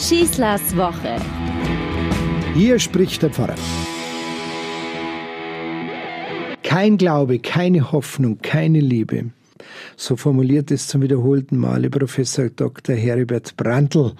Schießlers Woche. Hier spricht der Pfarrer. Kein Glaube, keine Hoffnung, keine Liebe. So formuliert es zum wiederholten Male Professor Dr. Heribert Brandl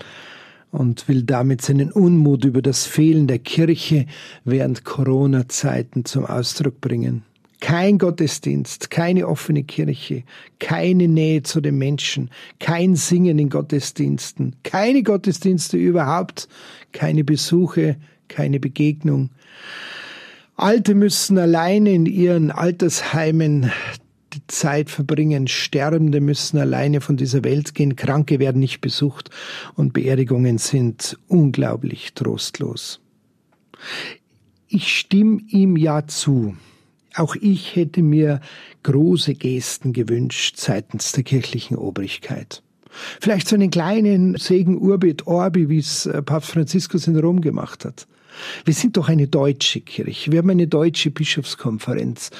und will damit seinen Unmut über das Fehlen der Kirche während Corona-Zeiten zum Ausdruck bringen. Kein Gottesdienst, keine offene Kirche, keine Nähe zu den Menschen, kein Singen in Gottesdiensten, keine Gottesdienste überhaupt, keine Besuche, keine Begegnung. Alte müssen alleine in ihren Altersheimen die Zeit verbringen. Sterbende müssen alleine von dieser Welt gehen. Kranke werden nicht besucht und Beerdigungen sind unglaublich trostlos. Ich stimme ihm ja zu. Auch ich hätte mir große Gesten gewünscht seitens der kirchlichen Obrigkeit. Vielleicht so einen kleinen Segen Urbit Orbi, wie es äh, Papst Franziskus in Rom gemacht hat. Wir sind doch eine deutsche Kirche. Wir haben eine deutsche Bischofskonferenz.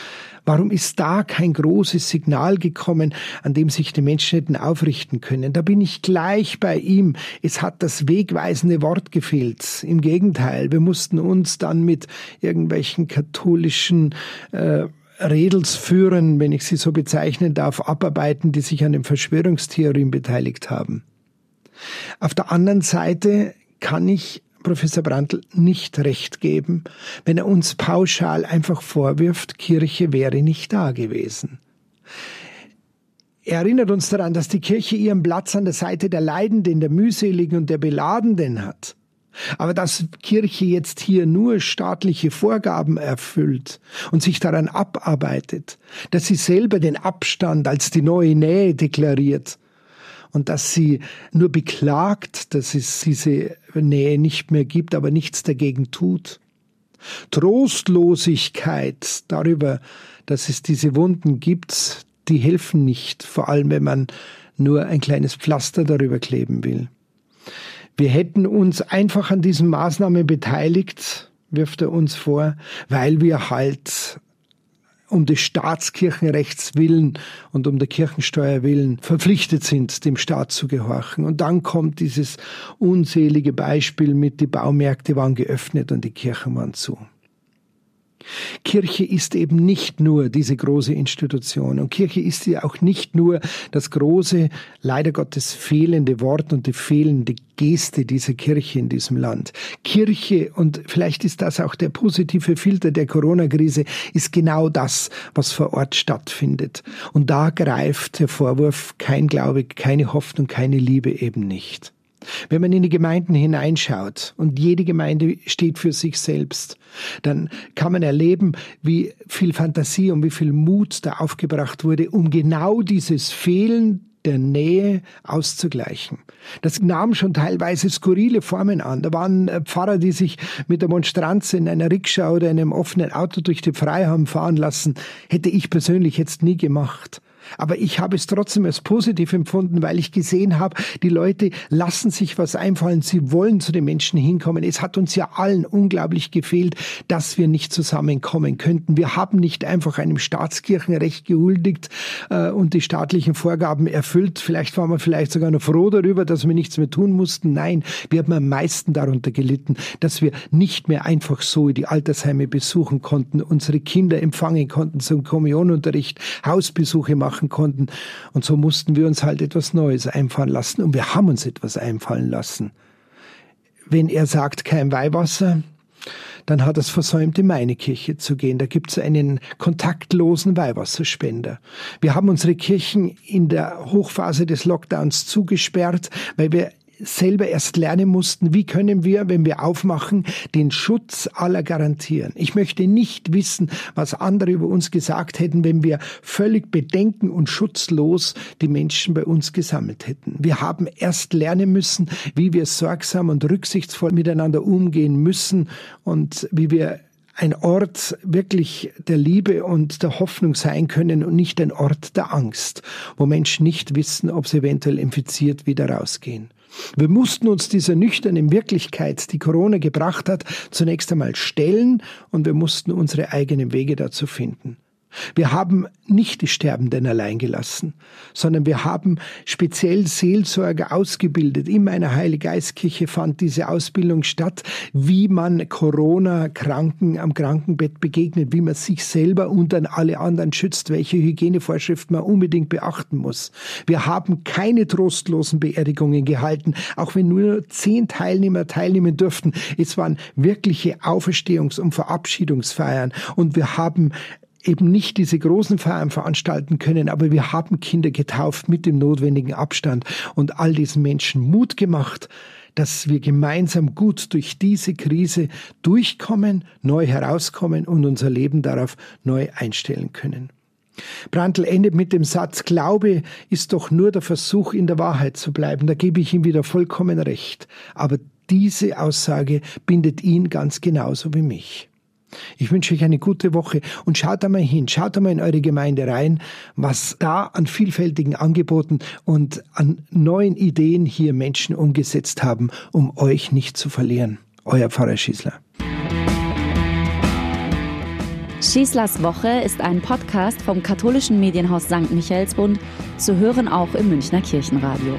Warum ist da kein großes Signal gekommen, an dem sich die Menschen hätten aufrichten können? Da bin ich gleich bei ihm. Es hat das wegweisende Wort gefehlt. Im Gegenteil, wir mussten uns dann mit irgendwelchen katholischen äh, Redels führen, wenn ich sie so bezeichnen darf, abarbeiten, die sich an den Verschwörungstheorien beteiligt haben. Auf der anderen Seite kann ich Professor Brandl nicht recht geben, wenn er uns pauschal einfach vorwirft, Kirche wäre nicht da gewesen. Er erinnert uns daran, dass die Kirche ihren Platz an der Seite der Leidenden, der Mühseligen und der Beladenden hat. Aber dass Kirche jetzt hier nur staatliche Vorgaben erfüllt und sich daran abarbeitet, dass sie selber den Abstand als die neue Nähe deklariert, und dass sie nur beklagt, dass es diese Nähe nicht mehr gibt, aber nichts dagegen tut. Trostlosigkeit darüber, dass es diese Wunden gibt, die helfen nicht, vor allem wenn man nur ein kleines Pflaster darüber kleben will. Wir hätten uns einfach an diesen Maßnahmen beteiligt, wirft er uns vor, weil wir halt um des Staatskirchenrechts willen und um der Kirchensteuer willen verpflichtet sind, dem Staat zu gehorchen. Und dann kommt dieses unselige Beispiel mit, die Baumärkte waren geöffnet und die Kirchen waren zu. Kirche ist eben nicht nur diese große Institution und Kirche ist ja auch nicht nur das große, leider Gottes fehlende Wort und die fehlende Geste dieser Kirche in diesem Land. Kirche, und vielleicht ist das auch der positive Filter der Corona-Krise, ist genau das, was vor Ort stattfindet. Und da greift der Vorwurf kein Glaube, keine Hoffnung, keine Liebe eben nicht. Wenn man in die Gemeinden hineinschaut und jede Gemeinde steht für sich selbst, dann kann man erleben, wie viel Fantasie und wie viel Mut da aufgebracht wurde, um genau dieses Fehlen der Nähe auszugleichen. Das nahm schon teilweise skurrile Formen an. Da waren äh, Pfarrer, die sich mit der Monstranz in einer Rikscha oder einem offenen Auto durch die Freiham fahren lassen. Hätte ich persönlich jetzt nie gemacht. Aber ich habe es trotzdem als positiv empfunden, weil ich gesehen habe, die Leute lassen sich was einfallen, sie wollen zu den Menschen hinkommen. Es hat uns ja allen unglaublich gefehlt, dass wir nicht zusammenkommen könnten. Wir haben nicht einfach einem Staatskirchenrecht gehuldigt äh, und die staatlichen Vorgaben erfüllt. Vielleicht waren wir vielleicht sogar noch froh darüber, dass wir nichts mehr tun mussten. Nein, wir haben am meisten darunter gelitten, dass wir nicht mehr einfach so die Altersheime besuchen konnten, unsere Kinder empfangen konnten zum Kommunionunterricht, Hausbesuche machen machen konnten. Und so mussten wir uns halt etwas Neues einfallen lassen. Und wir haben uns etwas einfallen lassen. Wenn er sagt, kein Weihwasser, dann hat es versäumt, in meine Kirche zu gehen. Da gibt es einen kontaktlosen Weihwasserspender. Wir haben unsere Kirchen in der Hochphase des Lockdowns zugesperrt, weil wir selber erst lernen mussten, wie können wir, wenn wir aufmachen, den Schutz aller garantieren. Ich möchte nicht wissen, was andere über uns gesagt hätten, wenn wir völlig bedenken und schutzlos die Menschen bei uns gesammelt hätten. Wir haben erst lernen müssen, wie wir sorgsam und rücksichtsvoll miteinander umgehen müssen und wie wir ein Ort wirklich der Liebe und der Hoffnung sein können und nicht ein Ort der Angst, wo Menschen nicht wissen, ob sie eventuell infiziert wieder rausgehen. Wir mussten uns dieser nüchternen Wirklichkeit, die Corona gebracht hat, zunächst einmal stellen und wir mussten unsere eigenen Wege dazu finden. Wir haben nicht die Sterbenden allein gelassen, sondern wir haben speziell Seelsorger ausgebildet. In meiner Heiliggeistkirche fand diese Ausbildung statt, wie man Corona-Kranken am Krankenbett begegnet, wie man sich selber und dann alle anderen schützt, welche Hygienevorschriften man unbedingt beachten muss. Wir haben keine trostlosen Beerdigungen gehalten, auch wenn nur zehn Teilnehmer teilnehmen durften. Es waren wirkliche Auferstehungs- und Verabschiedungsfeiern und wir haben eben nicht diese großen Feiern veranstalten können, aber wir haben Kinder getauft mit dem notwendigen Abstand und all diesen Menschen Mut gemacht, dass wir gemeinsam gut durch diese Krise durchkommen, neu herauskommen und unser Leben darauf neu einstellen können. Brandl endet mit dem Satz, Glaube ist doch nur der Versuch, in der Wahrheit zu bleiben. Da gebe ich ihm wieder vollkommen recht. Aber diese Aussage bindet ihn ganz genauso wie mich. Ich wünsche euch eine gute Woche und schaut einmal hin, schaut einmal in eure Gemeinde rein, was da an vielfältigen Angeboten und an neuen Ideen hier Menschen umgesetzt haben, um euch nicht zu verlieren. Euer Pfarrer Schießler. Schießlers Woche ist ein Podcast vom katholischen Medienhaus St. Michaelsbund, zu hören auch im Münchner Kirchenradio.